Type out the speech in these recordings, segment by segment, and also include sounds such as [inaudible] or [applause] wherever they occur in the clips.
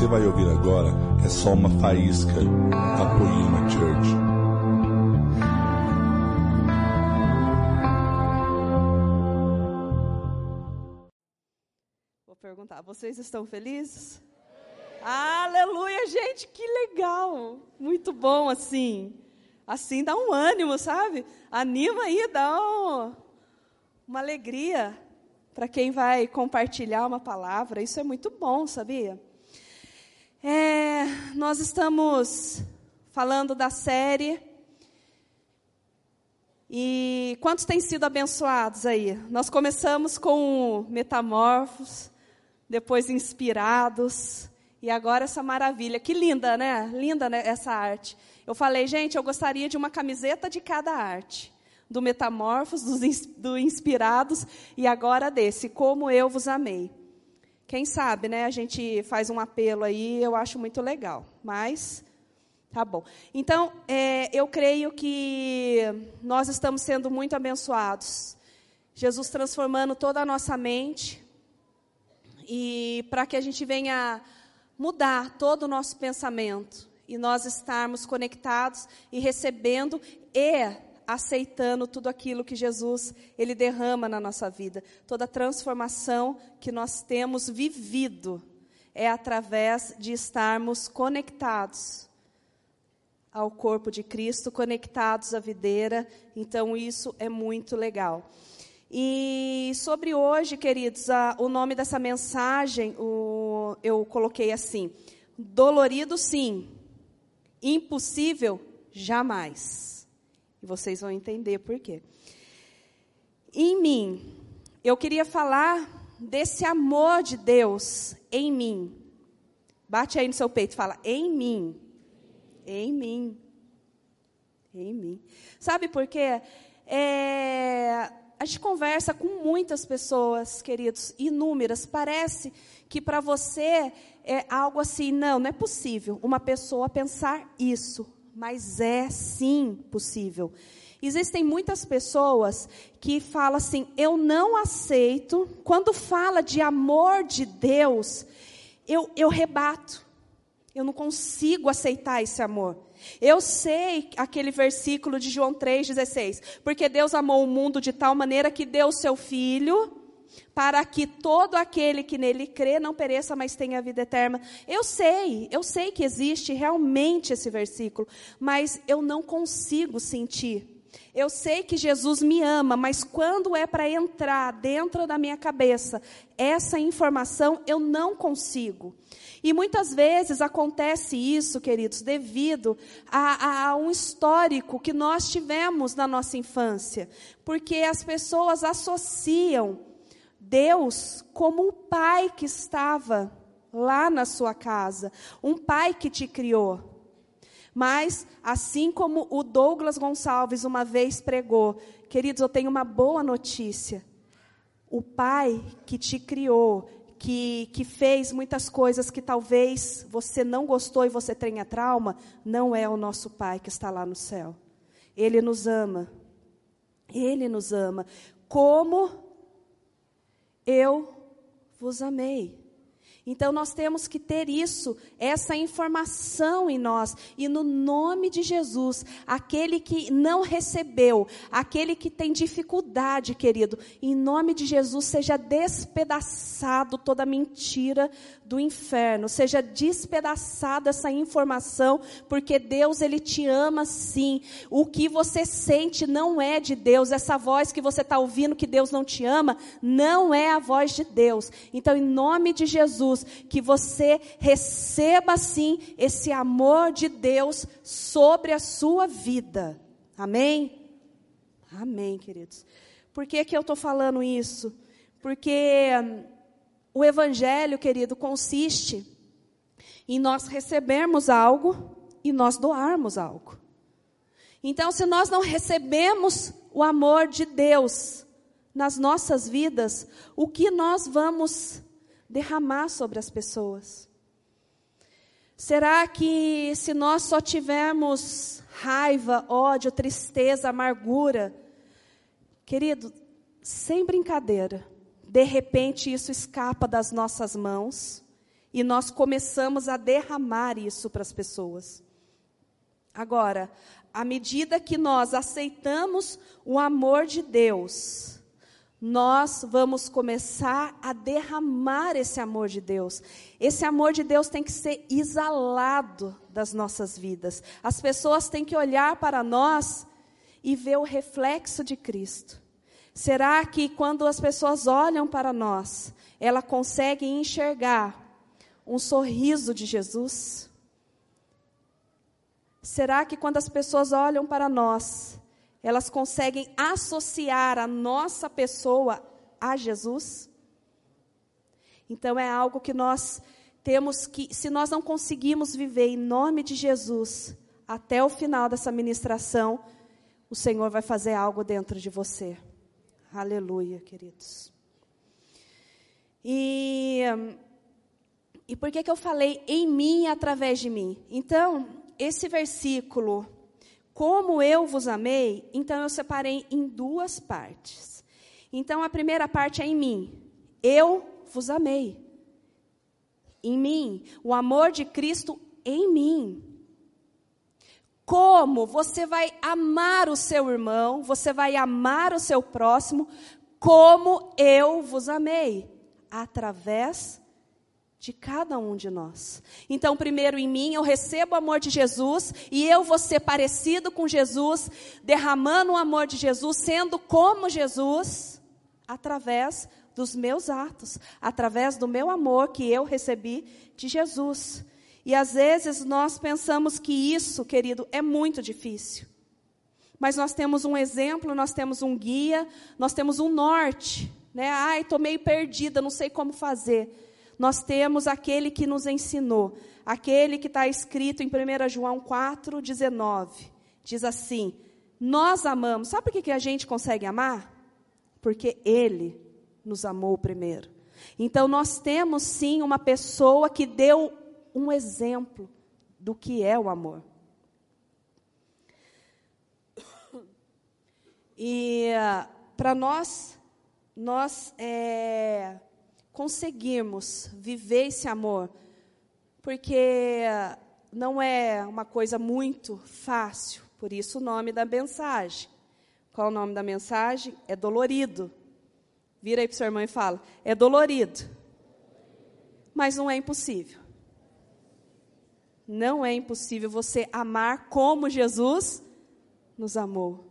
você vai ouvir agora é só uma faísca da Poema Church. Vou perguntar, vocês estão felizes? Aleluia, gente, que legal! Muito bom assim. Assim dá um ânimo, sabe? Anima aí, dá um, uma alegria para quem vai compartilhar uma palavra. Isso é muito bom, sabia? É, nós estamos falando da série. E quantos têm sido abençoados aí? Nós começamos com Metamorfos, depois Inspirados, e agora essa maravilha. Que linda, né? Linda né, essa arte. Eu falei, gente, eu gostaria de uma camiseta de cada arte do Metamorfos, dos, do Inspirados e agora desse, Como Eu Vos Amei. Quem sabe, né? A gente faz um apelo aí, eu acho muito legal. Mas, tá bom. Então, é, eu creio que nós estamos sendo muito abençoados. Jesus transformando toda a nossa mente e para que a gente venha mudar todo o nosso pensamento e nós estarmos conectados e recebendo e aceitando tudo aquilo que Jesus ele derrama na nossa vida. Toda transformação que nós temos vivido é através de estarmos conectados ao corpo de Cristo, conectados à videira. Então isso é muito legal. E sobre hoje, queridos, a, o nome dessa mensagem, o, eu coloquei assim: dolorido sim, impossível jamais. E vocês vão entender por quê. Em mim, eu queria falar desse amor de Deus em mim. Bate aí no seu peito e fala: em mim. Em mim. Em mim. Sabe por quê? É, a gente conversa com muitas pessoas, queridos, inúmeras. Parece que para você é algo assim, não, não é possível uma pessoa pensar isso mas é sim possível. Existem muitas pessoas que falam assim: eu não aceito. Quando fala de amor de Deus, eu, eu rebato. Eu não consigo aceitar esse amor. Eu sei aquele versículo de João 3,16. Porque Deus amou o mundo de tal maneira que deu o seu filho para que todo aquele que nele crê não pereça, mas tenha vida eterna. Eu sei, eu sei que existe realmente esse versículo, mas eu não consigo sentir. Eu sei que Jesus me ama, mas quando é para entrar dentro da minha cabeça essa informação, eu não consigo. E muitas vezes acontece isso, queridos, devido a, a, a, um histórico que nós tivemos na nossa infância. Porque as pessoas associam Deus como o pai que estava lá na sua casa, um pai que te criou. Mas, assim como o Douglas Gonçalves uma vez pregou, queridos, eu tenho uma boa notícia. O pai que te criou, que, que fez muitas coisas que talvez você não gostou e você tenha trauma, não é o nosso pai que está lá no céu. Ele nos ama. Ele nos ama. Como eu vos amei. Então nós temos que ter isso, essa informação em nós. E no nome de Jesus, aquele que não recebeu, aquele que tem dificuldade, querido, em nome de Jesus, seja despedaçado toda mentira do inferno, seja despedaçada essa informação, porque Deus ele te ama sim. O que você sente não é de Deus, essa voz que você está ouvindo que Deus não te ama, não é a voz de Deus. Então, em nome de Jesus, que você receba sim esse amor de Deus sobre a sua vida. Amém? Amém, queridos. Por que, que eu estou falando isso? Porque o Evangelho, querido, consiste em nós recebermos algo e nós doarmos algo. Então, se nós não recebemos o amor de Deus nas nossas vidas, o que nós vamos derramar sobre as pessoas? Será que se nós só tivermos raiva, ódio, tristeza, amargura, querido, sem brincadeira, de repente isso escapa das nossas mãos e nós começamos a derramar isso para as pessoas. Agora, à medida que nós aceitamos o amor de Deus, nós vamos começar a derramar esse amor de Deus. Esse amor de Deus tem que ser exalado das nossas vidas. As pessoas têm que olhar para nós e ver o reflexo de Cristo. Será que quando as pessoas olham para nós, ela consegue enxergar um sorriso de Jesus? Será que quando as pessoas olham para nós, elas conseguem associar a nossa pessoa a Jesus? Então é algo que nós temos que, se nós não conseguimos viver em nome de Jesus até o final dessa ministração, o Senhor vai fazer algo dentro de você. Aleluia, queridos. E e por que, que eu falei em mim através de mim? Então, esse versículo, como eu vos amei, então eu separei em duas partes. Então, a primeira parte é em mim. Eu vos amei. Em mim. O amor de Cristo em mim. Como você vai amar o seu irmão, você vai amar o seu próximo, como eu vos amei? Através de cada um de nós. Então, primeiro em mim, eu recebo o amor de Jesus e eu vou ser parecido com Jesus, derramando o amor de Jesus, sendo como Jesus, através dos meus atos, através do meu amor que eu recebi de Jesus. E às vezes nós pensamos que isso, querido, é muito difícil. Mas nós temos um exemplo, nós temos um guia, nós temos um norte, né? Ai, estou meio perdida, não sei como fazer nós temos aquele que nos ensinou, aquele que está escrito em 1 João 4, 19. Diz assim: Nós amamos. Sabe por que, que a gente consegue amar? Porque Ele nos amou primeiro. Então, nós temos sim uma pessoa que deu um exemplo do que é o amor. E para nós, nós é, conseguirmos viver esse amor, porque não é uma coisa muito fácil, por isso o nome da mensagem. Qual o nome da mensagem? É dolorido. Vira aí para o seu irmão e fala: é dolorido. Mas não é impossível. Não é impossível você amar como Jesus nos amou.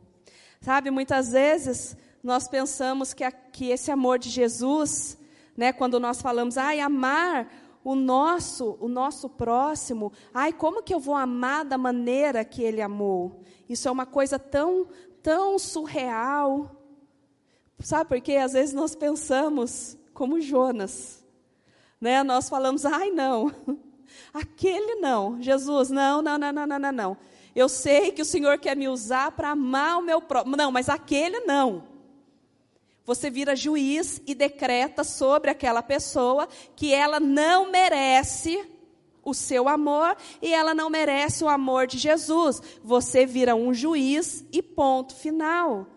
Sabe, muitas vezes nós pensamos que, a, que esse amor de Jesus né? Quando nós falamos, ai, amar o nosso, o nosso próximo, ai, como que eu vou amar da maneira que ele amou? Isso é uma coisa tão, tão surreal. Sabe por quê? Às vezes nós pensamos como Jonas, né? Nós falamos, ai, não. [laughs] Aquele não. Jesus, não, não, não, não, não, não, não. Eu sei que o Senhor quer me usar para amar o meu próximo. Não, mas aquele não você vira juiz e decreta sobre aquela pessoa que ela não merece o seu amor e ela não merece o amor de Jesus. Você vira um juiz e ponto final.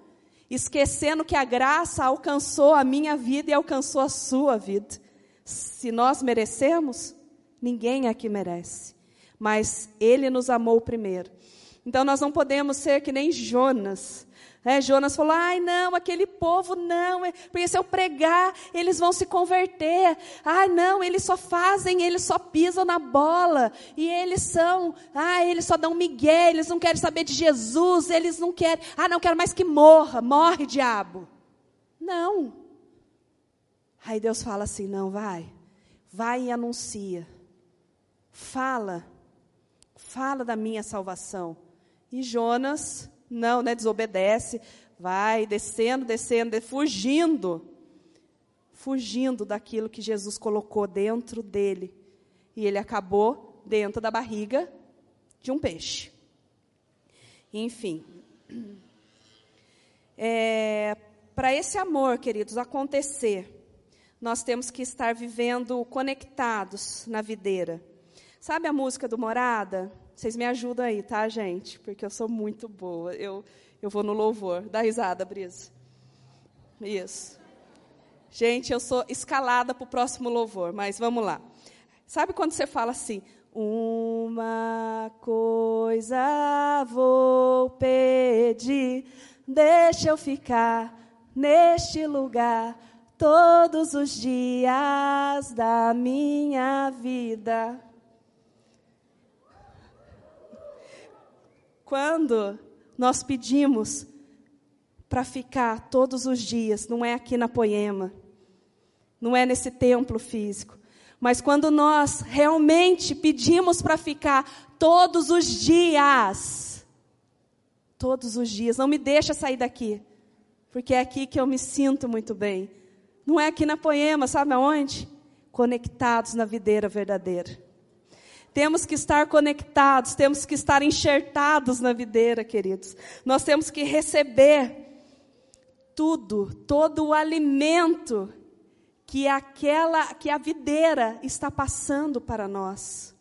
Esquecendo que a graça alcançou a minha vida e alcançou a sua vida. Se nós merecemos, ninguém aqui merece. Mas Ele nos amou primeiro. Então nós não podemos ser que nem Jonas é, Jonas falou: ai, não, aquele povo não, é, porque se eu pregar, eles vão se converter. Ai, não, eles só fazem, eles só pisam na bola. E eles são, ah, eles só dão migué, eles não querem saber de Jesus, eles não querem, ah, não quero mais que morra, morre, diabo. Não. Aí Deus fala assim: não, vai, vai e anuncia. Fala, fala da minha salvação. E Jonas não, né? Desobedece, vai descendo, descendo, fugindo. Fugindo daquilo que Jesus colocou dentro dele. E ele acabou dentro da barriga de um peixe. Enfim. É, Para esse amor, queridos, acontecer, nós temos que estar vivendo conectados na videira. Sabe a música do Morada? Vocês me ajudam aí, tá, gente? Porque eu sou muito boa. Eu, eu vou no louvor. Dá risada, Brisa. Isso. Gente, eu sou escalada para o próximo louvor, mas vamos lá. Sabe quando você fala assim, uma coisa vou pedir, deixa eu ficar neste lugar todos os dias da minha vida. Quando nós pedimos para ficar todos os dias, não é aqui na Poema, não é nesse templo físico, mas quando nós realmente pedimos para ficar todos os dias, todos os dias, não me deixa sair daqui, porque é aqui que eu me sinto muito bem. Não é aqui na Poema, sabe aonde? Conectados na videira verdadeira. Temos que estar conectados, temos que estar enxertados na videira, queridos. Nós temos que receber tudo, todo o alimento que aquela, que a videira está passando para nós.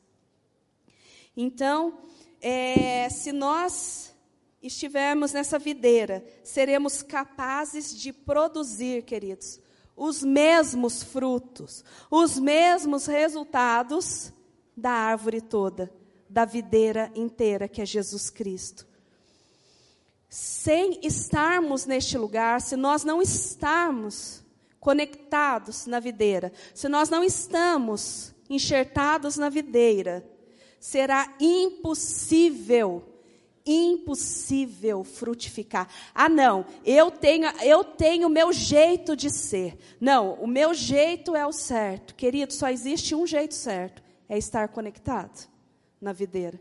Então, é, se nós estivermos nessa videira, seremos capazes de produzir, queridos, os mesmos frutos, os mesmos resultados da árvore toda, da videira inteira, que é Jesus Cristo. Sem estarmos neste lugar, se nós não estarmos conectados na videira, se nós não estamos enxertados na videira, será impossível impossível frutificar. Ah, não, eu tenho, eu tenho meu jeito de ser. Não, o meu jeito é o certo. Querido, só existe um jeito certo, é estar conectado na videira.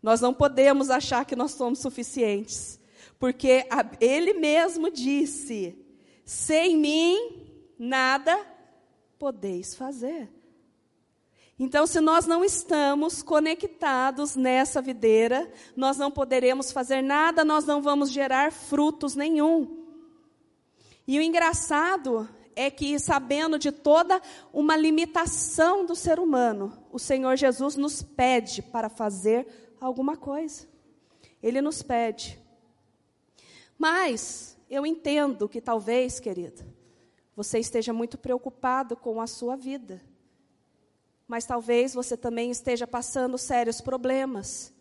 Nós não podemos achar que nós somos suficientes, porque a, ele mesmo disse: sem mim, nada podeis fazer. Então, se nós não estamos conectados nessa videira, nós não poderemos fazer nada, nós não vamos gerar frutos nenhum. E o engraçado é que, sabendo de toda uma limitação do ser humano, o Senhor Jesus nos pede para fazer alguma coisa. Ele nos pede. Mas, eu entendo que talvez, querida, você esteja muito preocupado com a sua vida. Mas talvez você também esteja passando sérios problemas.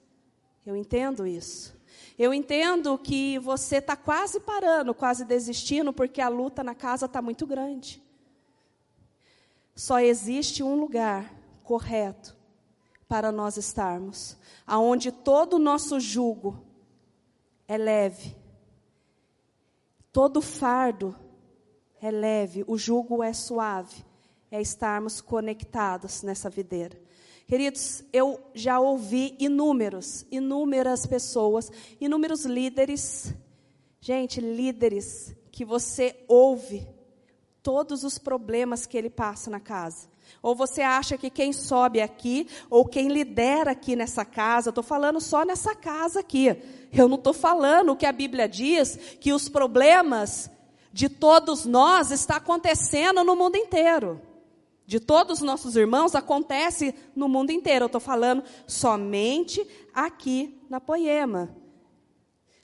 Eu entendo isso. Eu entendo que você está quase parando, quase desistindo, porque a luta na casa está muito grande. Só existe um lugar correto para nós estarmos, aonde todo o nosso jugo é leve Todo fardo é leve, o jugo é suave, é estarmos conectados nessa videira. Queridos, eu já ouvi inúmeros, inúmeras pessoas, inúmeros líderes, gente, líderes que você ouve todos os problemas que ele passa na casa. Ou você acha que quem sobe aqui, ou quem lidera aqui nessa casa, estou falando só nessa casa aqui. Eu não estou falando o que a Bíblia diz, que os problemas de todos nós está acontecendo no mundo inteiro. De todos os nossos irmãos acontece no mundo inteiro. Eu estou falando somente aqui na Poema.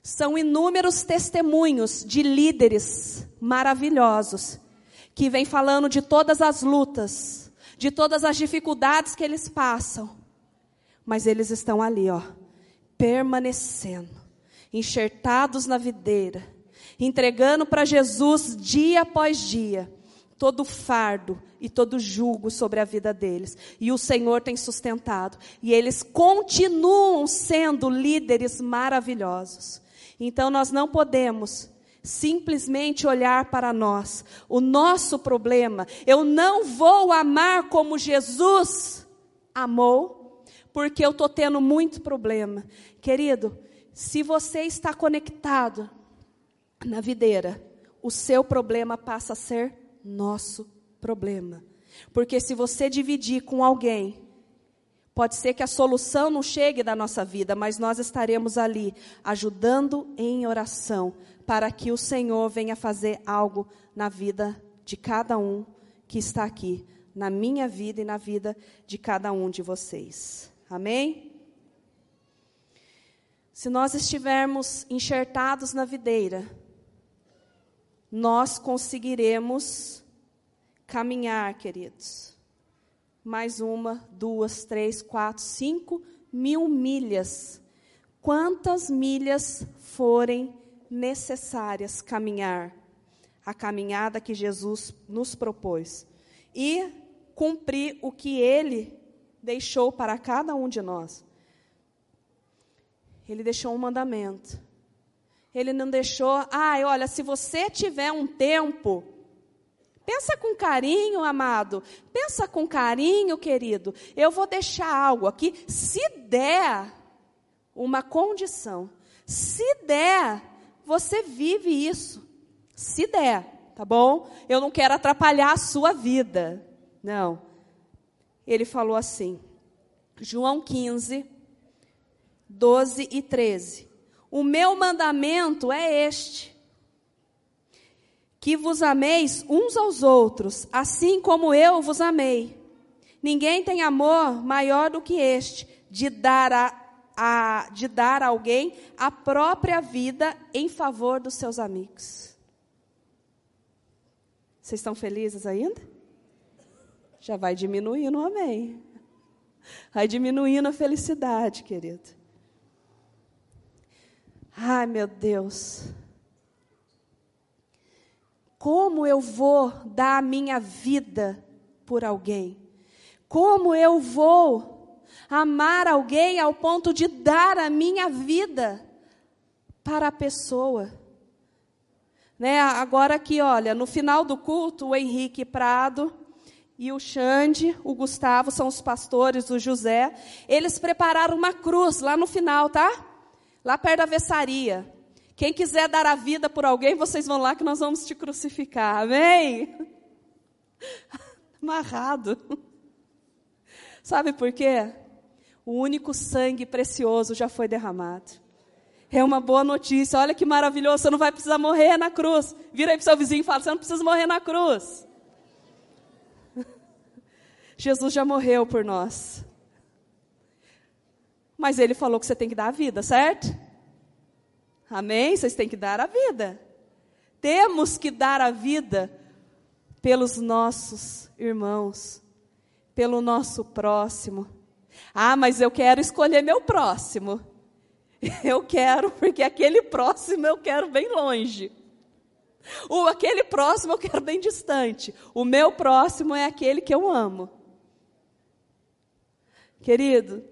São inúmeros testemunhos de líderes maravilhosos que vêm falando de todas as lutas, de todas as dificuldades que eles passam. Mas eles estão ali, ó, permanecendo, enxertados na videira, entregando para Jesus dia após dia todo fardo e todo jugo sobre a vida deles. E o Senhor tem sustentado. E eles continuam sendo líderes maravilhosos. Então nós não podemos simplesmente olhar para nós, o nosso problema. Eu não vou amar como Jesus amou, porque eu estou tendo muito problema. Querido, se você está conectado na videira, o seu problema passa a ser nosso problema. Porque se você dividir com alguém, pode ser que a solução não chegue da nossa vida, mas nós estaremos ali ajudando em oração para que o Senhor venha fazer algo na vida de cada um que está aqui, na minha vida e na vida de cada um de vocês. Amém? Se nós estivermos enxertados na videira, nós conseguiremos caminhar, queridos. mais uma, duas, três, quatro, cinco mil milhas. Quantas milhas forem necessárias caminhar? A caminhada que Jesus nos propôs. E cumprir o que ele deixou para cada um de nós. Ele deixou um mandamento. Ele não deixou, ai, olha, se você tiver um tempo, pensa com carinho, amado, pensa com carinho, querido. Eu vou deixar algo aqui, se der uma condição, se der, você vive isso. Se der, tá bom? Eu não quero atrapalhar a sua vida. Não. Ele falou assim, João 15, 12 e 13. O meu mandamento é este: que vos ameis uns aos outros, assim como eu vos amei. Ninguém tem amor maior do que este, de dar a, a, de dar a alguém a própria vida em favor dos seus amigos. Vocês estão felizes ainda? Já vai diminuindo o amém. Vai diminuindo a felicidade, querido. Ai, meu Deus. Como eu vou dar a minha vida por alguém? Como eu vou amar alguém ao ponto de dar a minha vida para a pessoa? Né? Agora aqui, olha, no final do culto, o Henrique Prado e o Xande, o Gustavo, são os pastores, o José, eles prepararam uma cruz lá no final, tá? Lá perto da vessaria. Quem quiser dar a vida por alguém, vocês vão lá que nós vamos te crucificar. Amém? [laughs] Amarrado. Sabe por quê? O único sangue precioso já foi derramado. É uma boa notícia. Olha que maravilhoso. Você não vai precisar morrer na cruz. Vira aí para o seu vizinho e fala: Você não precisa morrer na cruz. [laughs] Jesus já morreu por nós. Mas ele falou que você tem que dar a vida, certo? Amém? Vocês têm que dar a vida. Temos que dar a vida pelos nossos irmãos, pelo nosso próximo. Ah, mas eu quero escolher meu próximo. [laughs] Eu quero, porque aquele próximo eu quero bem longe. O aquele próximo eu quero bem distante. O meu próximo é aquele que eu amo. Querido,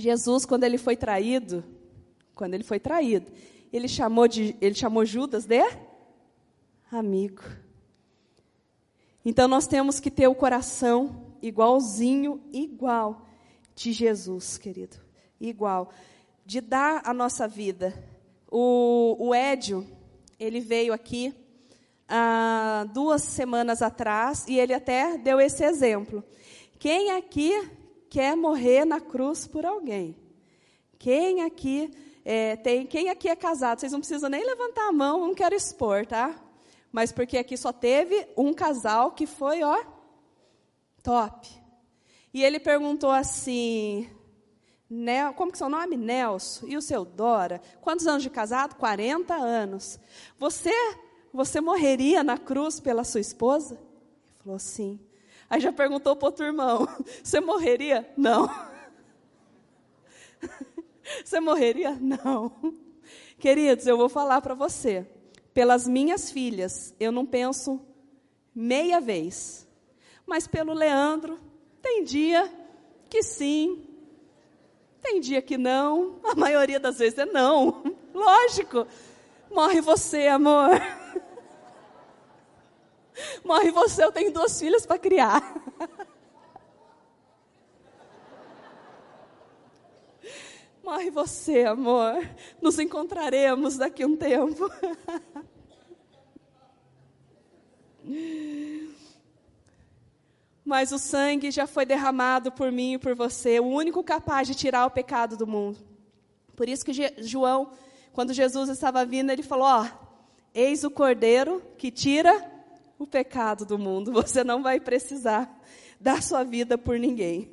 Jesus, quando ele foi traído, quando ele foi traído, ele chamou, de, ele chamou Judas de amigo. Então nós temos que ter o coração igualzinho, igual de Jesus, querido. Igual. De dar a nossa vida. O, o Édio, ele veio aqui há duas semanas atrás e ele até deu esse exemplo. Quem aqui quer morrer na cruz por alguém? Quem aqui é, tem, quem aqui é casado? Vocês não precisam nem levantar a mão, não quero expor, tá? Mas porque aqui só teve um casal que foi, ó, top. E ele perguntou assim, Nel, como que é seu nome? Nelson. E o seu Dora? Quantos anos de casado? 40 anos. Você, você morreria na cruz pela sua esposa? Ele falou sim. Aí já perguntou para outro irmão: [laughs] Você morreria? Não. [laughs] Você morreria? Não. Queridos, eu vou falar para você. Pelas minhas filhas, eu não penso meia vez. Mas pelo Leandro, tem dia que sim, tem dia que não. A maioria das vezes é não. [laughs] Lógico. Morre você, amor. Morre você, eu tenho duas filhas para criar. Morre você, amor. Nos encontraremos daqui a um tempo. Mas o sangue já foi derramado por mim e por você, o único capaz de tirar o pecado do mundo. Por isso que João, quando Jesus estava vindo, ele falou: Ó, eis o cordeiro que tira o pecado do mundo. [laughs] Você não vai precisar dar sua vida por ninguém.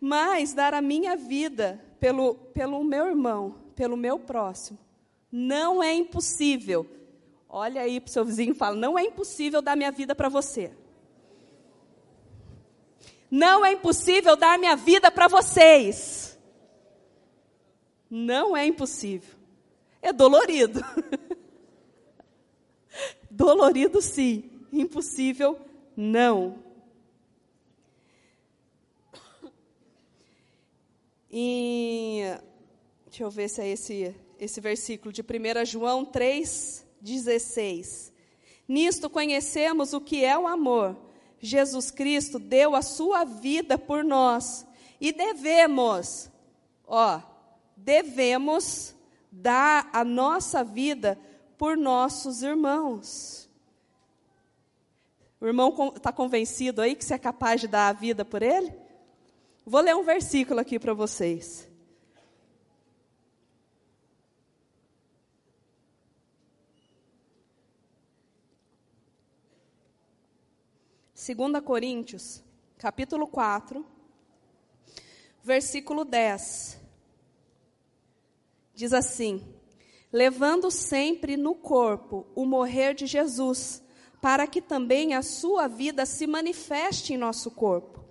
Mas dar a minha vida pelo, pelo meu irmão, pelo meu próximo, não é impossível. Olha aí para o seu vizinho e fala: não é impossível dar minha vida para você. Não é impossível dar minha vida para vocês. Não é impossível. É dolorido. [laughs] dolorido sim, impossível não. E deixa eu ver se é esse esse versículo de 1 João 3:16. Nisto conhecemos o que é o amor. Jesus Cristo deu a sua vida por nós e devemos, ó, devemos dar a nossa vida por nossos irmãos. O irmão está convencido aí que você é capaz de dar a vida por ele? Vou ler um versículo aqui para vocês. Segunda Coríntios, capítulo 4, versículo 10. Diz assim: levando sempre no corpo o morrer de Jesus, para que também a sua vida se manifeste em nosso corpo.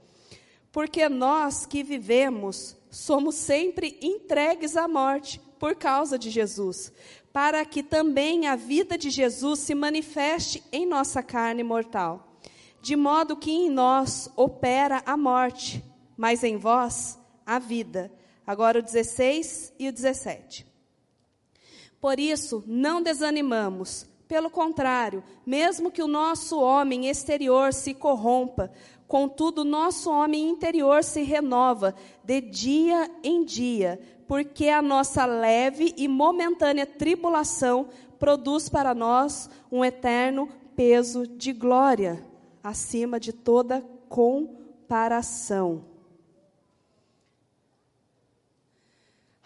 Porque nós que vivemos somos sempre entregues à morte por causa de Jesus, para que também a vida de Jesus se manifeste em nossa carne mortal. De modo que em nós opera a morte, mas em vós a vida. Agora o 16 e o 17. Por isso, não desanimamos. Pelo contrário, mesmo que o nosso homem exterior se corrompa, contudo, o nosso homem interior se renova de dia em dia, porque a nossa leve e momentânea tribulação produz para nós um eterno peso de glória, acima de toda comparação.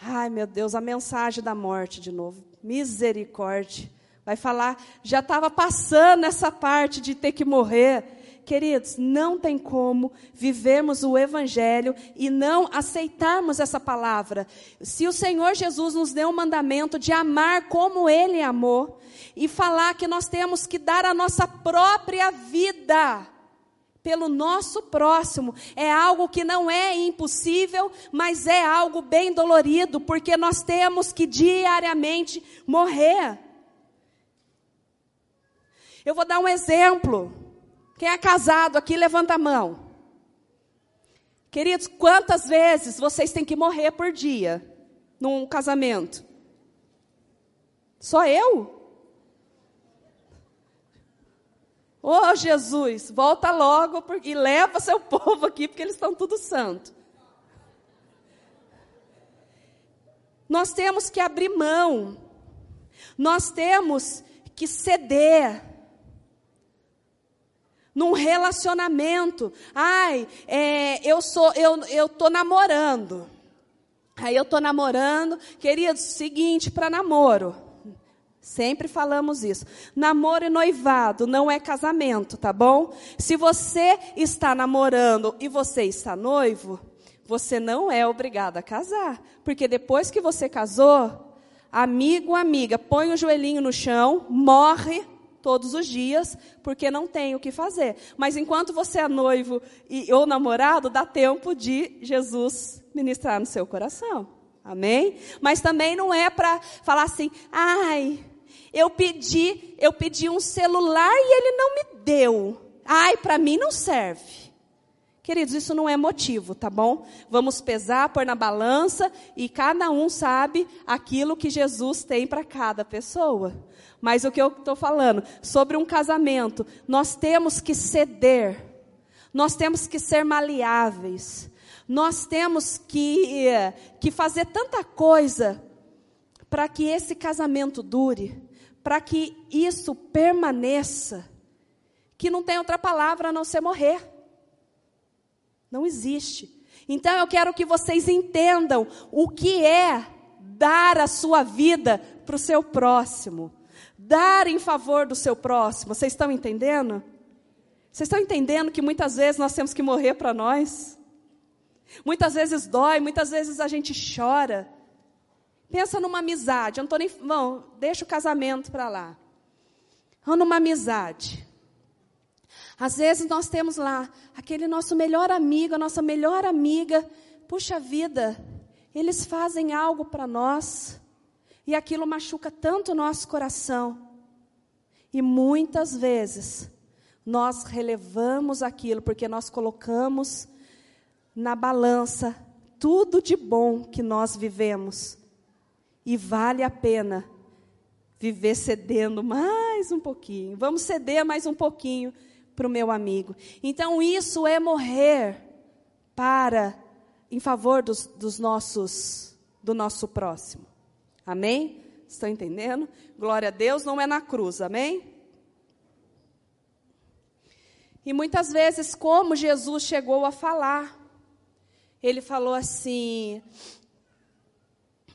Ai, meu Deus, a mensagem da morte de novo. Misericórdia. Vai falar, já estava passando essa parte de ter que morrer. Queridos, não tem como vivermos o Evangelho e não aceitarmos essa palavra. Se o Senhor Jesus nos deu um mandamento de amar como Ele amou, e falar que nós temos que dar a nossa própria vida pelo nosso próximo é algo que não é impossível, mas é algo bem dolorido, porque nós temos que diariamente morrer. Eu vou dar um exemplo. Quem é casado aqui, levanta a mão. Queridos, quantas vezes vocês têm que morrer por dia num casamento? Só eu? Ô oh, Jesus, volta logo e leva seu [laughs] povo aqui, porque eles estão tudo santo. Nós temos que abrir mão. Nós temos que ceder. Num relacionamento. Ai, é, eu sou, eu, eu tô namorando. Aí eu tô namorando, queridos, seguinte para namoro. Sempre falamos isso. Namoro e noivado não é casamento, tá bom? Se você está namorando e você está noivo, você não é obrigado a casar. Porque depois que você casou, amigo, amiga, põe o joelhinho no chão, morre todos os dias, porque não tem o que fazer. Mas enquanto você é noivo e, ou namorado, dá tempo de Jesus ministrar no seu coração. Amém? Mas também não é para falar assim, ai, eu pedi, eu pedi um celular e ele não me deu. Ai, para mim não serve. Queridos, isso não é motivo, tá bom? Vamos pesar, pôr na balança e cada um sabe aquilo que Jesus tem para cada pessoa. Mas o que eu estou falando sobre um casamento, nós temos que ceder, nós temos que ser maleáveis, nós temos que, que fazer tanta coisa para que esse casamento dure para que isso permaneça, que não tem outra palavra a não ser morrer. Não existe. Então eu quero que vocês entendam o que é dar a sua vida para o seu próximo. Dar em favor do seu próximo. Vocês estão entendendo? Vocês estão entendendo que muitas vezes nós temos que morrer para nós? Muitas vezes dói, muitas vezes a gente chora. Pensa numa amizade. Eu não tô nem. deixa o casamento para lá. Ou numa amizade. Às vezes nós temos lá aquele nosso melhor amigo, a nossa melhor amiga, puxa vida, eles fazem algo para nós e aquilo machuca tanto o nosso coração. E muitas vezes nós relevamos aquilo porque nós colocamos na balança tudo de bom que nós vivemos. E vale a pena viver cedendo mais um pouquinho. Vamos ceder mais um pouquinho para o meu amigo. Então, isso é morrer para, em favor dos, dos nossos, do nosso próximo. Amém? Estão entendendo? Glória a Deus, não é na cruz, amém? E muitas vezes, como Jesus chegou a falar, ele falou assim: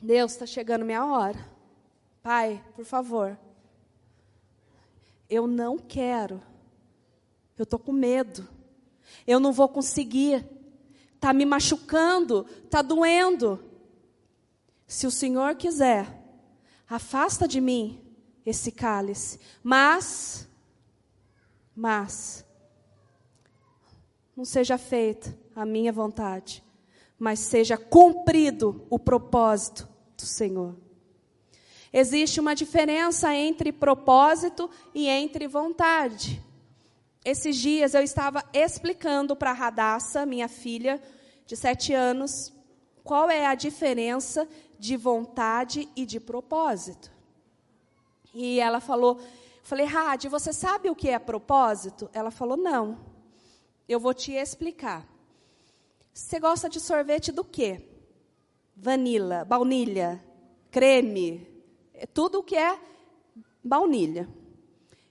Deus, está chegando minha hora. Pai, por favor. Eu não quero. Eu estou com medo. Eu não vou conseguir. Está me machucando. Está doendo. Se o Senhor quiser, afasta de mim esse cálice. Mas, mas, não seja feita a minha vontade, mas seja cumprido o propósito do Senhor. Existe uma diferença entre propósito e entre vontade. Esses dias eu estava explicando para a Radassa, minha filha de sete anos, qual é a diferença de vontade e de propósito. E ela falou, falei, Rad, você sabe o que é propósito? Ela falou, não. Eu vou te explicar. Você gosta de sorvete do quê? Vanila, baunilha, creme, é tudo que é baunilha.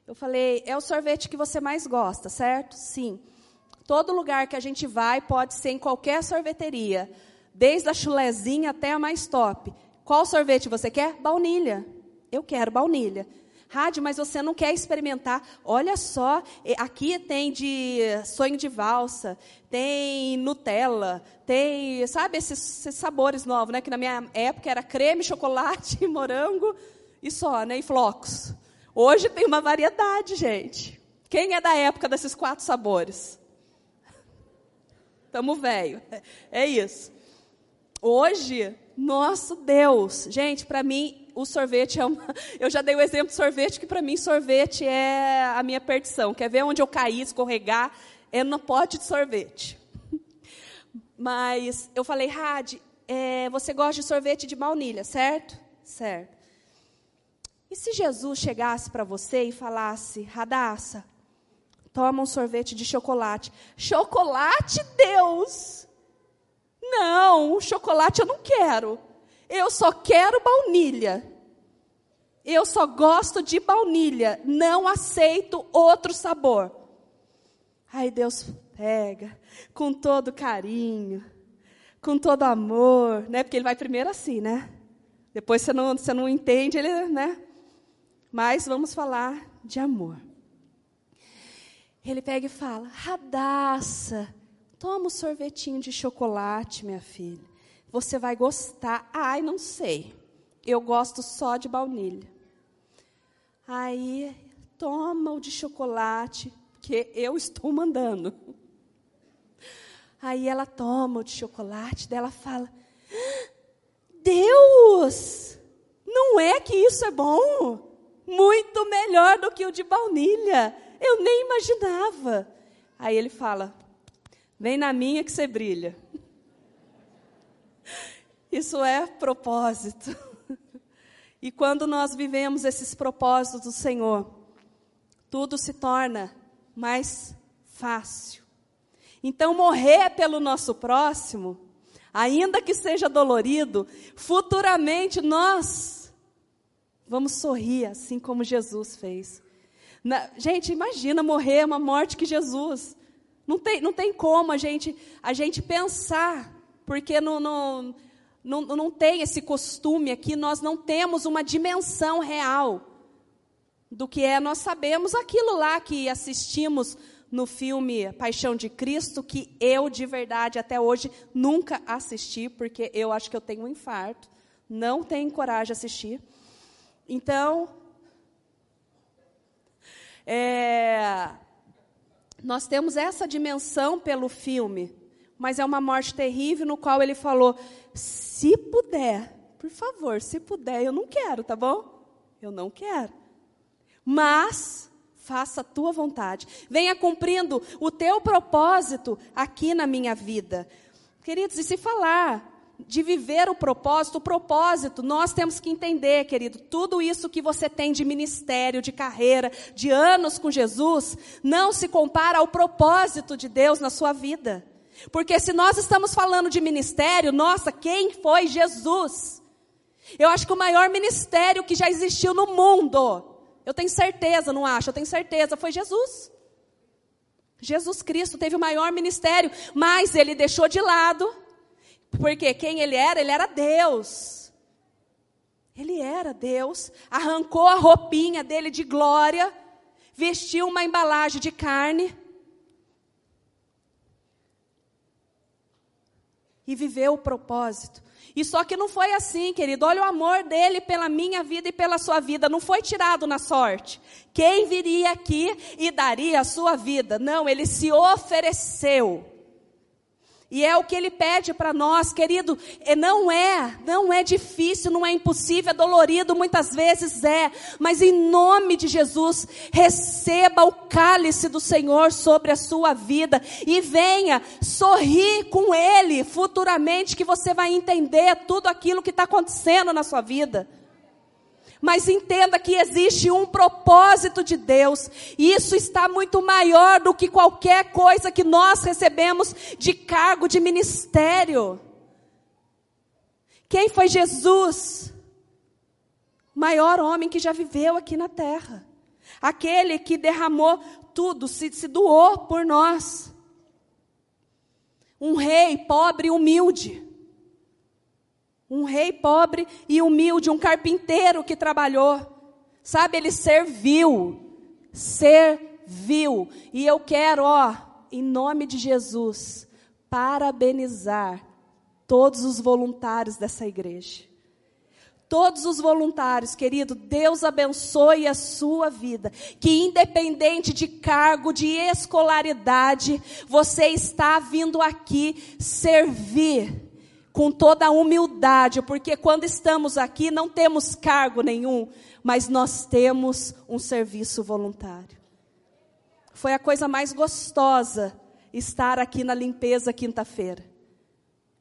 Eu falei, é o sorvete que você mais gosta, certo? Sim. Todo lugar que a gente vai pode ser em qualquer sorveteria, desde a chulezinha até a mais top. Qual sorvete você quer? Baunilha. Eu quero baunilha. Rádio, mas você não quer experimentar. Olha só, aqui tem de sonho de valsa, tem Nutella, tem, sabe, esses, esses sabores novos, né? Que na minha época era creme, [laughs] chocolate, morango e só, né? E flocos. Hoje tem uma variedade, gente. Quem é da época desses quatro sabores? [laughs] Tamo velho. É isso. Hoje, nosso Deus, gente, para mim o sorvete é uma. [laughs] Eu já dei o exemplo de sorvete, que para mim sorvete é a minha perdição. Quer ver onde eu caí, escorregar? É no pote de sorvete. [laughs] Mas eu falei, Rad, é, você gosta de sorvete de baunilha, certo? Certo. E se Jesus chegasse para você e falasse, Radassa, toma um sorvete de chocolate. Chocolate, Deus! Não, chocolate eu não quero. Eu só quero baunilha. Eu só gosto de baunilha. Não aceito outro sabor. Aí Deus pega com todo carinho, com todo amor, né? Porque ele vai primeiro assim, né? Depois você não, você não entende, ele, né? Mas vamos falar de amor. Ele pega e fala: Radassa, toma um sorvetinho de chocolate, minha filha. Você vai gostar. Ai, não sei. Eu gosto só de baunilha. Aí, toma o de chocolate, que eu estou mandando. Aí ela toma o de chocolate, dela fala: Deus, não é que isso é bom? Muito melhor do que o de baunilha. Eu nem imaginava. Aí ele fala: Vem na minha que você brilha. Isso é propósito. E quando nós vivemos esses propósitos do Senhor, tudo se torna mais fácil. Então, morrer pelo nosso próximo, ainda que seja dolorido, futuramente nós vamos sorrir, assim como Jesus fez. Na, gente, imagina morrer uma morte que Jesus. Não tem, não tem como a gente, a gente pensar, porque no, no não, não tem esse costume aqui, nós não temos uma dimensão real do que é. Nós sabemos aquilo lá que assistimos no filme Paixão de Cristo, que eu de verdade até hoje nunca assisti, porque eu acho que eu tenho um infarto, não tenho coragem de assistir. Então, é, Nós temos essa dimensão pelo filme, mas é uma morte terrível no qual ele falou: se puder, por favor, se puder, eu não quero, tá bom? Eu não quero. Mas faça a tua vontade. Venha cumprindo o teu propósito aqui na minha vida. Queridos, e se falar de viver o propósito, o propósito, nós temos que entender, querido, tudo isso que você tem de ministério, de carreira, de anos com Jesus, não se compara ao propósito de Deus na sua vida. Porque se nós estamos falando de ministério, nossa, quem foi Jesus? Eu acho que o maior ministério que já existiu no mundo, eu tenho certeza, não acho, eu tenho certeza, foi Jesus. Jesus Cristo teve o maior ministério, mas ele deixou de lado porque quem ele era? Ele era Deus. Ele era Deus. Arrancou a roupinha dele de glória, vestiu uma embalagem de carne e viveu o propósito. E só que não foi assim, querido. Olha o amor dele pela minha vida e pela sua vida. Não foi tirado na sorte. Quem viria aqui e daria a sua vida? Não, ele se ofereceu. E é o que ele pede para nós, querido. Não é, não é difícil, não é impossível, é dolorido, muitas vezes é. Mas em nome de Jesus, receba o cálice do Senhor sobre a sua vida e venha sorrir com Ele futuramente, que você vai entender tudo aquilo que está acontecendo na sua vida. Mas entenda que existe um propósito de Deus, e isso está muito maior do que qualquer coisa que nós recebemos de cargo de ministério. Quem foi Jesus? O maior homem que já viveu aqui na terra. Aquele que derramou tudo, se, se doou por nós. Um rei pobre e humilde um rei pobre e humilde, um carpinteiro que trabalhou. Sabe, ele serviu. Serviu. E eu quero, ó, em nome de Jesus, parabenizar todos os voluntários dessa igreja. Todos os voluntários, querido, Deus abençoe a sua vida. Que independente de cargo, de escolaridade, você está vindo aqui servir com toda a humildade, porque quando estamos aqui não temos cargo nenhum, mas nós temos um serviço voluntário. Foi a coisa mais gostosa estar aqui na limpeza quinta-feira.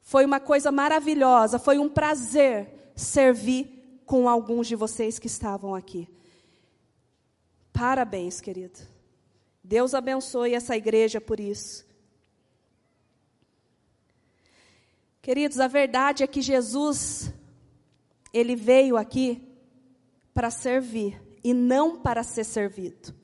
Foi uma coisa maravilhosa, foi um prazer servir com alguns de vocês que estavam aqui. Parabéns, querido. Deus abençoe essa igreja por isso. Queridos, a verdade é que Jesus, ele veio aqui para servir e não para ser servido.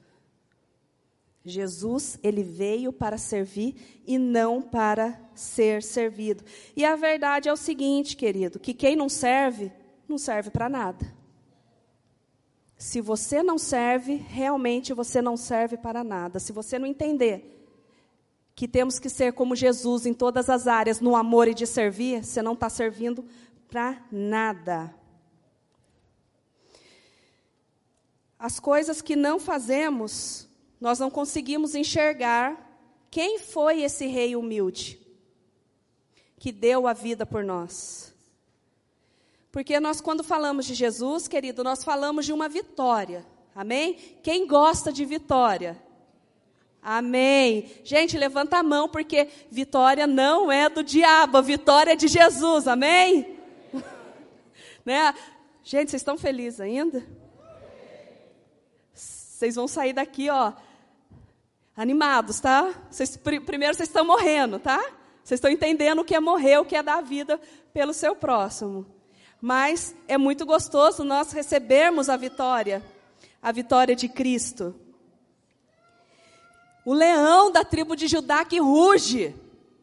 Jesus, ele veio para servir e não para ser servido. E a verdade é o seguinte, querido, que quem não serve, não serve para nada. Se você não serve, realmente você não serve para nada. Se você não entender que temos que ser como Jesus em todas as áreas, no amor e de servir, você não está servindo para nada. As coisas que não fazemos, nós não conseguimos enxergar quem foi esse rei humilde que deu a vida por nós. Porque nós, quando falamos de Jesus, querido, nós falamos de uma vitória. Amém? Quem gosta de vitória? Amém. Gente, levanta a mão, porque vitória não é do diabo, a vitória é de Jesus. Amém? [laughs] né? Gente, vocês estão felizes ainda? Vocês vão sair daqui, ó, animados, tá? Pr primeiro vocês estão morrendo, tá? Vocês estão entendendo o que é morrer, o que é dar vida pelo seu próximo. Mas é muito gostoso nós recebermos a vitória, a vitória de Cristo. O leão da tribo de Judá que ruge.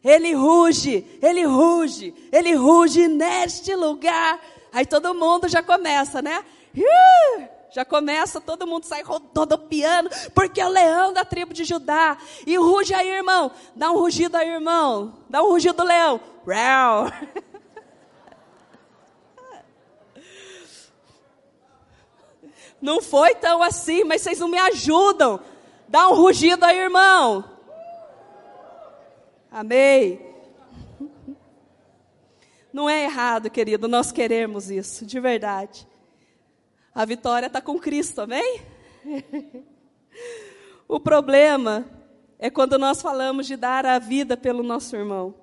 Ele ruge, ele ruge, ele ruge neste lugar. Aí todo mundo já começa, né? Já começa, todo mundo sai rodopiando, porque é o leão da tribo de Judá. E ruge aí, irmão. Dá um rugido aí, irmão. Dá um rugido do leão. [laughs] Não foi tão assim, mas vocês não me ajudam. Dá um rugido aí, irmão. Amém. Não é errado, querido, nós queremos isso, de verdade. A vitória está com Cristo, amém? o problema é quando nós falamos de dar a vida pelo nosso irmão.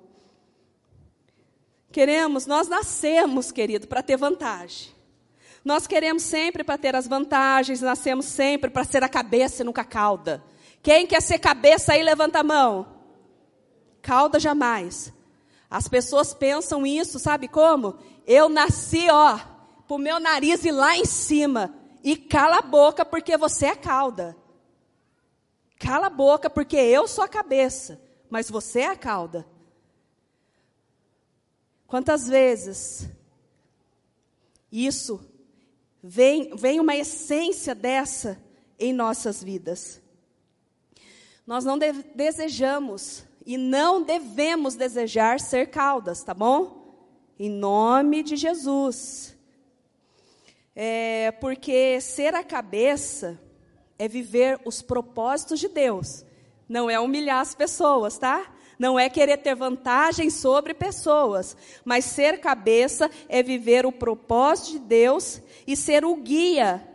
Queremos, nós nascemos, querido, para ter vantagem. Nós queremos sempre para ter as vantagens, nascemos sempre para ser a cabeça e nunca a cauda. Quem quer ser cabeça aí, levanta a mão. Cauda jamais. As pessoas pensam isso, sabe como? Eu nasci, ó, pro meu nariz ir lá em cima. E cala a boca porque você é cauda. Cala a boca porque eu sou a cabeça, mas você é a cauda. Quantas vezes isso vem, vem uma essência dessa em nossas vidas? Nós não de desejamos e não devemos desejar ser caudas, tá bom? Em nome de Jesus. É, porque ser a cabeça é viver os propósitos de Deus, não é humilhar as pessoas, tá? Não é querer ter vantagem sobre pessoas, mas ser cabeça é viver o propósito de Deus e ser o guia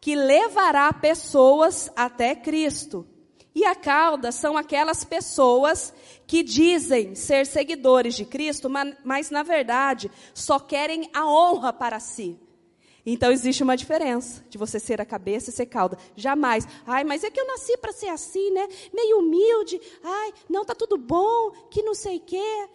que levará pessoas até Cristo. E a cauda são aquelas pessoas que dizem ser seguidores de Cristo, mas, mas, na verdade só querem a honra para si. Então existe uma diferença de você ser a cabeça e ser cauda. Jamais. Ai, mas é que eu nasci para ser assim, né? Meio humilde. Ai, não tá tudo bom, que não sei quê.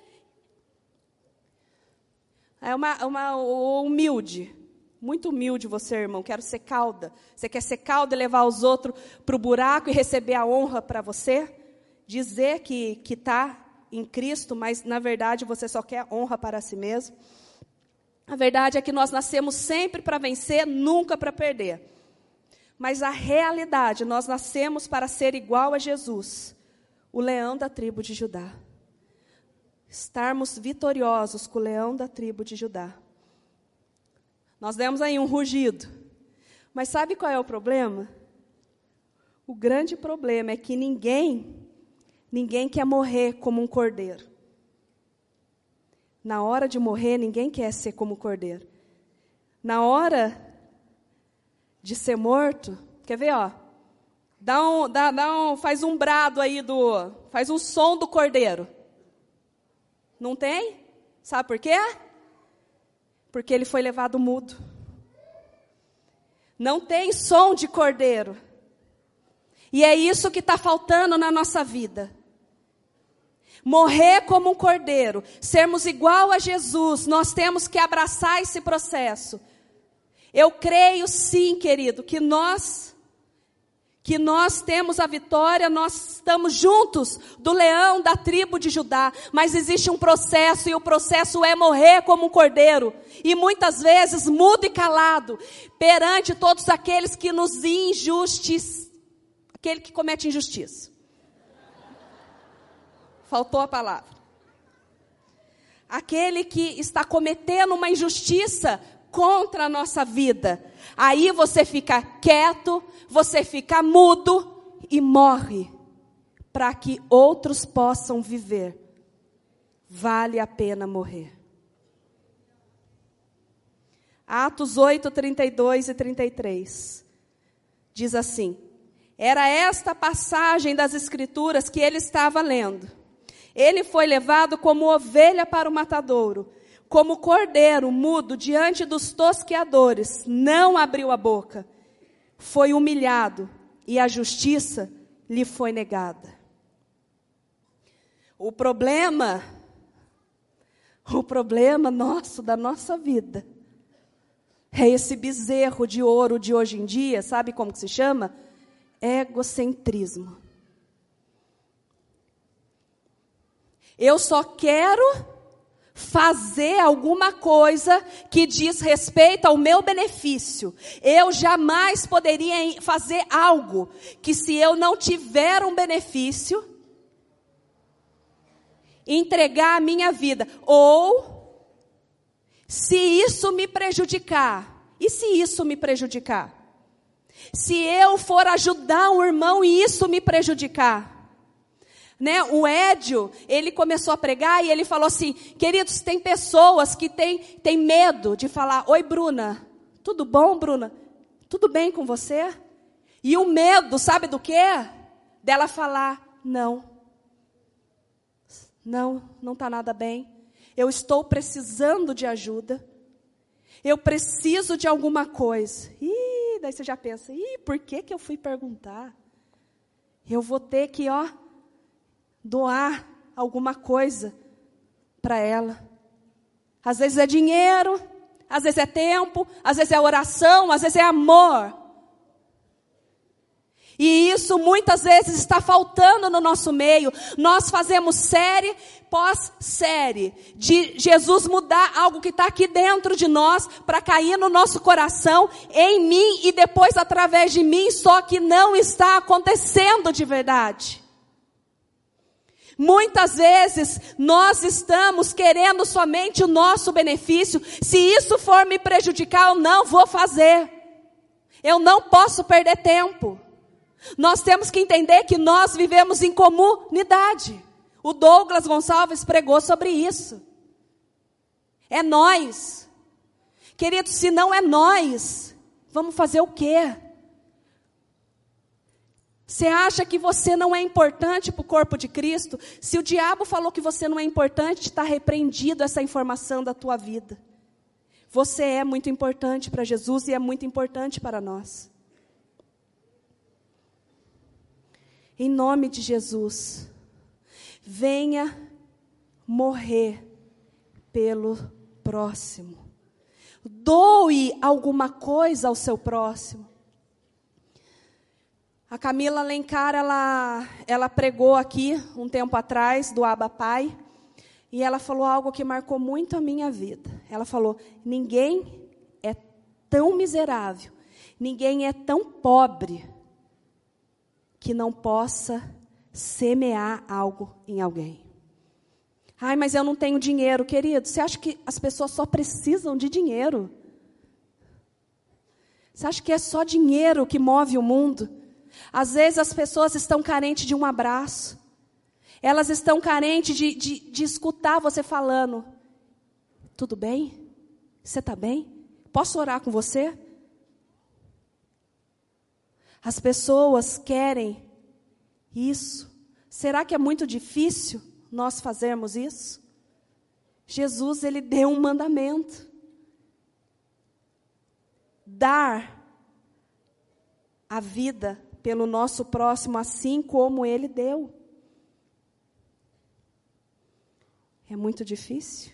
É uma, uma humilde. Muito humilde você, irmão. Quero ser cauda. Você quer ser cauda e levar os outros para o buraco e receber a honra para você? Dizer que está em Cristo, mas na verdade você só quer honra para si mesmo? A verdade é que nós nascemos sempre para vencer, nunca para perder. Mas a realidade, nós nascemos para ser igual a Jesus, o leão da tribo de Judá. Estarmos vitoriosos com o leão da tribo de Judá. Nós demos aí um rugido. Mas sabe qual é o problema? O grande problema é que ninguém, ninguém quer morrer como um cordeiro. Na hora de morrer, ninguém quer ser como um cordeiro. Na hora de ser morto, quer ver, ó? Dá um, dá, dá um, faz um brado aí do, faz um som do cordeiro. Não tem? Sabe por quê? porque ele foi levado mudo. Não tem som de cordeiro. E é isso que está faltando na nossa vida. Morrer como um cordeiro, sermos igual a Jesus, nós temos que abraçar esse processo. Eu creio sim, querido, que nós que nós temos a vitória, nós estamos juntos do leão da tribo de Judá, mas existe um processo e o processo é morrer como um cordeiro e muitas vezes mudo e calado perante todos aqueles que nos injustiçam, aquele que comete injustiça. Faltou a palavra. Aquele que está cometendo uma injustiça contra a nossa vida. Aí você fica quieto, você fica mudo e morre para que outros possam viver. Vale a pena morrer. Atos 8, 32 e 33. Diz assim: Era esta passagem das Escrituras que ele estava lendo. Ele foi levado como ovelha para o matadouro como cordeiro mudo diante dos tosqueadores, não abriu a boca. Foi humilhado e a justiça lhe foi negada. O problema, o problema nosso, da nossa vida, é esse bezerro de ouro de hoje em dia, sabe como que se chama? Egocentrismo. Eu só quero fazer alguma coisa que diz respeito ao meu benefício. Eu jamais poderia fazer algo que, se eu não tiver um benefício, entregar a minha vida. Ou, se isso me prejudicar, e se isso me prejudicar? Se eu for ajudar um irmão e isso me prejudicar, Né? O Édio, ele começou a pregar e ele falou assim: queridos, tem pessoas que têm, têm medo de falar: Oi, Bruna, tudo bom, Bruna? Tudo bem com você? E o medo, sabe do que? Dela falar: Não, não, não está nada bem. Eu estou precisando de ajuda. Eu preciso de alguma coisa. Ih, daí você já pensa: Ih, por que, que eu fui perguntar? Eu vou ter que, ó doar alguma coisa para ela. Às vezes é dinheiro, às vezes é tempo, às vezes é oração, às vezes é amor. E isso muitas vezes está faltando no nosso meio. Nós fazemos série pós série de Jesus mudar algo que está aqui dentro de nós para cair no nosso coração, em mim e depois através de mim, só que não está acontecendo de verdade. Muitas vezes nós estamos querendo somente o nosso benefício. Se isso for me prejudicar, eu não vou fazer. Eu não posso perder tempo. Nós temos que entender que nós vivemos em comunidade. O Douglas Gonçalves pregou sobre isso. É nós. Querido, se não é nós, vamos fazer o quê? Você acha que você não é importante para o corpo de Cristo? Se o diabo falou que você não é importante, está repreendido essa informação da tua vida. Você é muito importante para Jesus e é muito importante para nós. Em nome de Jesus, venha morrer pelo próximo. Doe alguma coisa ao seu próximo. A Camila Alencar, ela, ela pregou aqui um tempo atrás do Abba Pai, e ela falou algo que marcou muito a minha vida. Ela falou: ninguém é tão miserável, ninguém é tão pobre que não possa semear algo em alguém. Ai, mas eu não tenho dinheiro, querido. Você acha que as pessoas só precisam de dinheiro? Você acha que é só dinheiro que move o mundo? Às vezes as pessoas estão carentes de um abraço. Elas estão carentes de, de, de escutar você falando. Tudo bem? Você está bem? Posso orar com você? As pessoas querem isso. Será que é muito difícil nós fazermos isso? Jesus, ele deu um mandamento. Dar a vida pelo nosso próximo, assim como Ele deu. É muito difícil?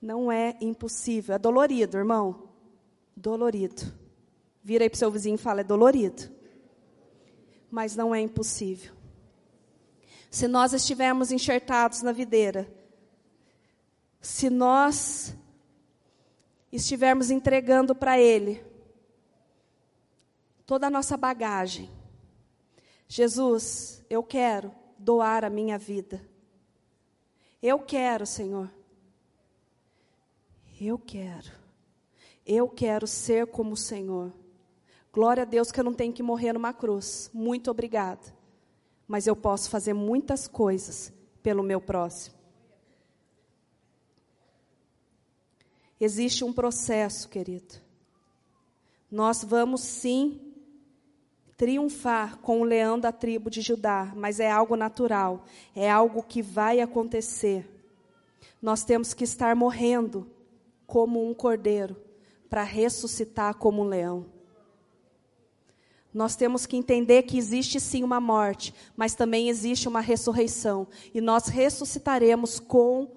Não é impossível. É dolorido, irmão. Dolorido. Vira aí para o seu vizinho e fala: é dolorido. Mas não é impossível. Se nós estivermos enxertados na videira, se nós estivermos entregando para Ele toda a nossa bagagem. Jesus, eu quero doar a minha vida. Eu quero, Senhor. Eu quero. Eu quero ser como o Senhor. Glória a Deus que eu não tenho que morrer numa cruz. Muito obrigada. Mas eu posso fazer muitas coisas pelo meu próximo. Existe um processo, querido. Nós vamos sim triunfar com o leão da tribo de Judá, mas é algo natural, é algo que vai acontecer. Nós temos que estar morrendo como um cordeiro para ressuscitar como um leão. Nós temos que entender que existe sim uma morte, mas também existe uma ressurreição, e nós ressuscitaremos com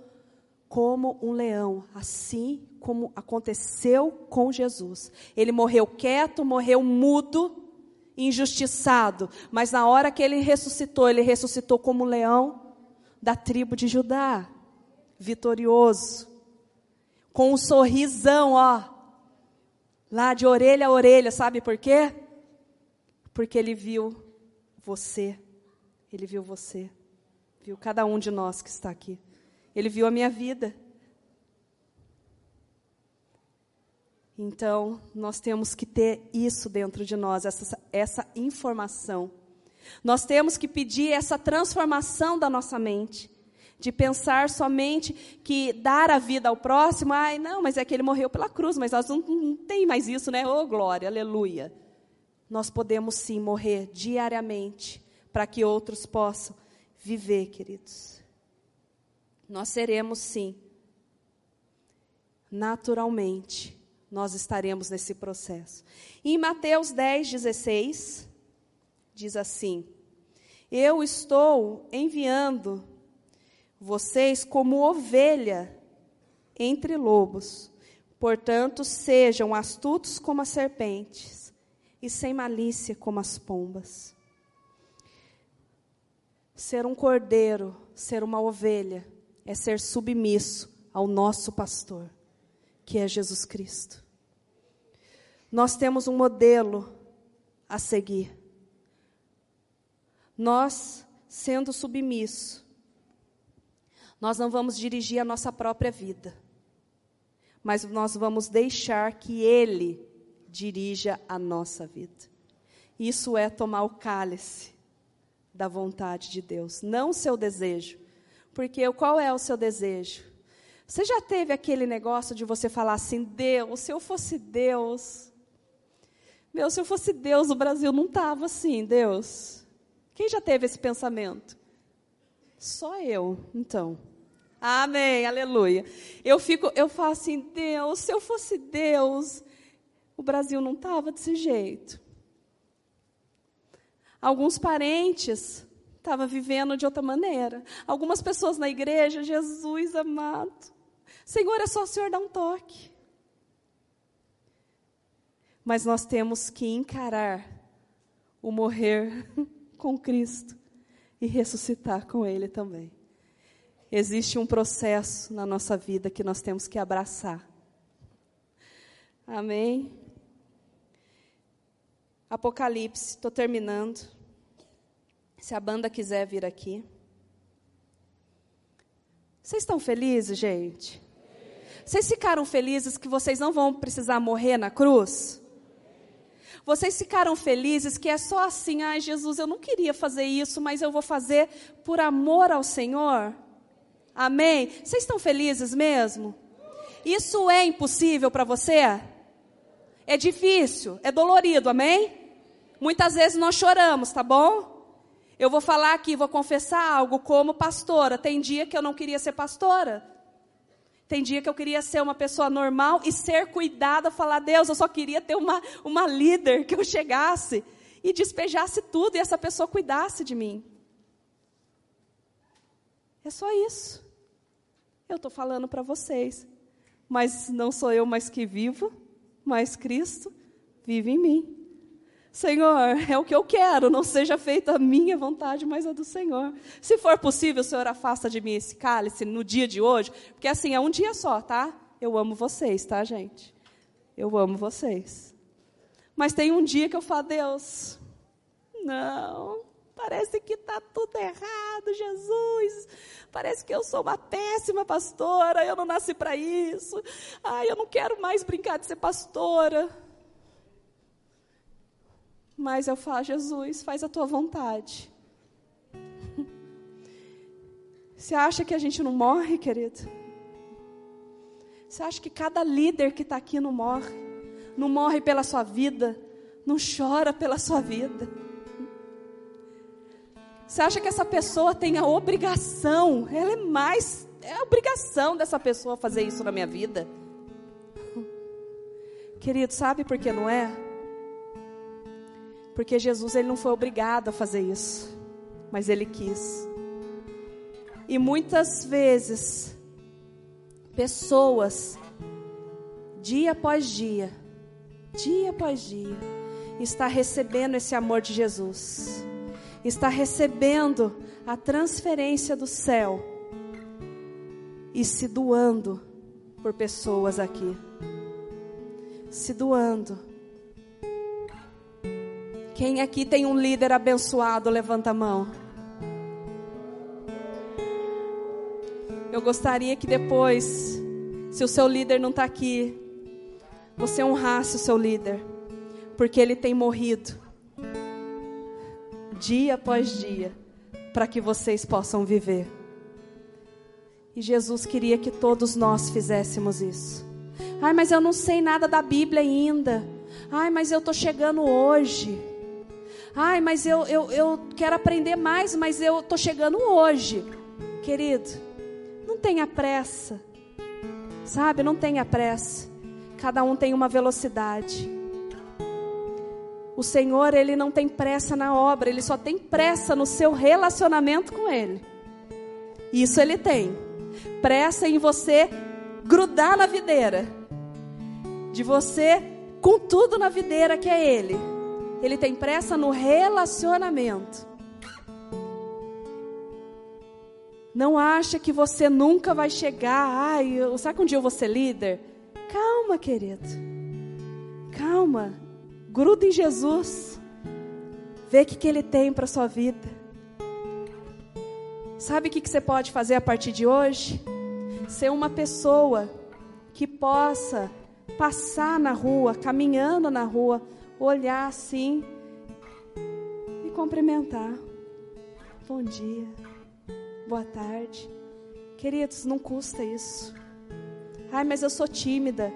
como um leão, assim como aconteceu com Jesus. Ele morreu quieto, morreu mudo, injustiçado, mas na hora que ele ressuscitou, ele ressuscitou como leão da tribo de Judá, vitorioso, com um sorrisão, ó, lá de orelha a orelha, sabe por quê? Porque ele viu você, ele viu você, viu cada um de nós que está aqui, ele viu a minha vida. Então, nós temos que ter isso dentro de nós, essa, essa informação. Nós temos que pedir essa transformação da nossa mente, de pensar somente que dar a vida ao próximo, ai, não, mas é que ele morreu pela cruz, mas nós não, não tem mais isso, né? Oh, glória, aleluia. Nós podemos sim morrer diariamente para que outros possam viver, queridos. Nós seremos sim, naturalmente, nós estaremos nesse processo. Em Mateus 10, 16, diz assim: Eu estou enviando vocês como ovelha entre lobos. Portanto, sejam astutos como as serpentes e sem malícia como as pombas. Ser um cordeiro, ser uma ovelha, é ser submisso ao nosso pastor, que é Jesus Cristo. Nós temos um modelo a seguir. Nós, sendo submissos, nós não vamos dirigir a nossa própria vida, mas nós vamos deixar que Ele dirija a nossa vida. Isso é tomar o cálice da vontade de Deus, não o seu desejo. Porque qual é o seu desejo? Você já teve aquele negócio de você falar assim: Deus, se eu fosse Deus. Meu, se eu fosse Deus, o Brasil não estava assim, Deus. Quem já teve esse pensamento? Só eu, então. Amém, aleluia. Eu fico, eu falo assim, Deus, se eu fosse Deus, o Brasil não estava desse jeito. Alguns parentes estavam vivendo de outra maneira. Algumas pessoas na igreja, Jesus amado. Senhor, é só o Senhor dar um toque. Mas nós temos que encarar o morrer [laughs] com Cristo e ressuscitar com Ele também. Existe um processo na nossa vida que nós temos que abraçar. Amém? Apocalipse, estou terminando. Se a banda quiser vir aqui. Vocês estão felizes, gente? Vocês ficaram felizes que vocês não vão precisar morrer na cruz? Vocês ficaram felizes que é só assim, ai Jesus, eu não queria fazer isso, mas eu vou fazer por amor ao Senhor? Amém? Vocês estão felizes mesmo? Isso é impossível para você? É difícil, é dolorido, amém? Muitas vezes nós choramos, tá bom? Eu vou falar aqui, vou confessar algo como pastora. Tem dia que eu não queria ser pastora. Tem dia que eu queria ser uma pessoa normal e ser cuidada, falar, Deus, eu só queria ter uma, uma líder que eu chegasse e despejasse tudo e essa pessoa cuidasse de mim. É só isso. Eu estou falando para vocês. Mas não sou eu mais que vivo, mas Cristo vive em mim. Senhor, é o que eu quero, não seja feita a minha vontade, mas a do Senhor. Se for possível, Senhor, afasta de mim esse cálice no dia de hoje, porque assim é um dia só, tá? Eu amo vocês, tá, gente? Eu amo vocês. Mas tem um dia que eu falo, Deus, não, parece que está tudo errado, Jesus. Parece que eu sou uma péssima pastora, eu não nasci para isso. Ai, eu não quero mais brincar de ser pastora. Mas eu falo, Jesus, faz a tua vontade. [laughs] Você acha que a gente não morre, querido? Você acha que cada líder que está aqui não morre? Não morre pela sua vida? Não chora pela sua vida? Você acha que essa pessoa tem a obrigação? Ela é mais. É a obrigação dessa pessoa fazer isso na minha vida? [laughs] Querido, sabe por que não é? Porque Jesus ele não foi obrigado a fazer isso, mas ele quis. E muitas vezes pessoas dia após dia, dia após dia, está recebendo esse amor de Jesus. Está recebendo a transferência do céu e se doando por pessoas aqui. Se doando quem aqui tem um líder abençoado, levanta a mão. Eu gostaria que depois, se o seu líder não está aqui, você honrasse o seu líder, porque ele tem morrido. dia após dia, para que vocês possam viver. E Jesus queria que todos nós fizéssemos isso. Ai, mas eu não sei nada da Bíblia ainda. Ai, mas eu estou chegando hoje. Ai, mas eu, eu, eu quero aprender mais, mas eu estou chegando hoje. Querido, não tenha pressa. Sabe, não tenha pressa. Cada um tem uma velocidade. O Senhor, Ele não tem pressa na obra, Ele só tem pressa no seu relacionamento com Ele. Isso Ele tem. Pressa em você grudar na videira. De você com tudo na videira que é Ele. Ele tem pressa no relacionamento. Não acha que você nunca vai chegar. Ai, será que um dia eu vou ser líder? Calma, querido. Calma. Gruda em Jesus. Vê o que, que Ele tem para sua vida. Sabe o que, que você pode fazer a partir de hoje? Ser uma pessoa que possa passar na rua, caminhando na rua, olhar assim e cumprimentar. Bom dia, boa tarde. Queridos, não custa isso. Ai, mas eu sou tímida.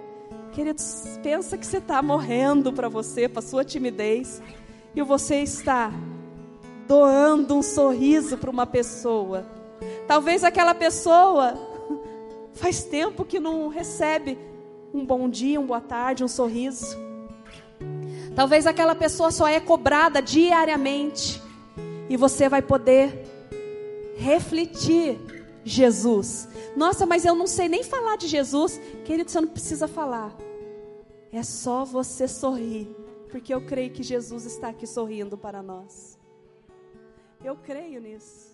Queridos, pensa que você está morrendo para você, para sua timidez, e você está doando um sorriso para uma pessoa. Talvez aquela pessoa [laughs] faz tempo que não recebe um bom dia, uma boa tarde, um sorriso. Talvez aquela pessoa só é cobrada diariamente e você vai poder refletir Jesus. Nossa, mas eu não sei nem falar de Jesus. Querido, você não precisa falar. É só você sorrir, porque eu creio que Jesus está aqui sorrindo para nós. Eu creio nisso.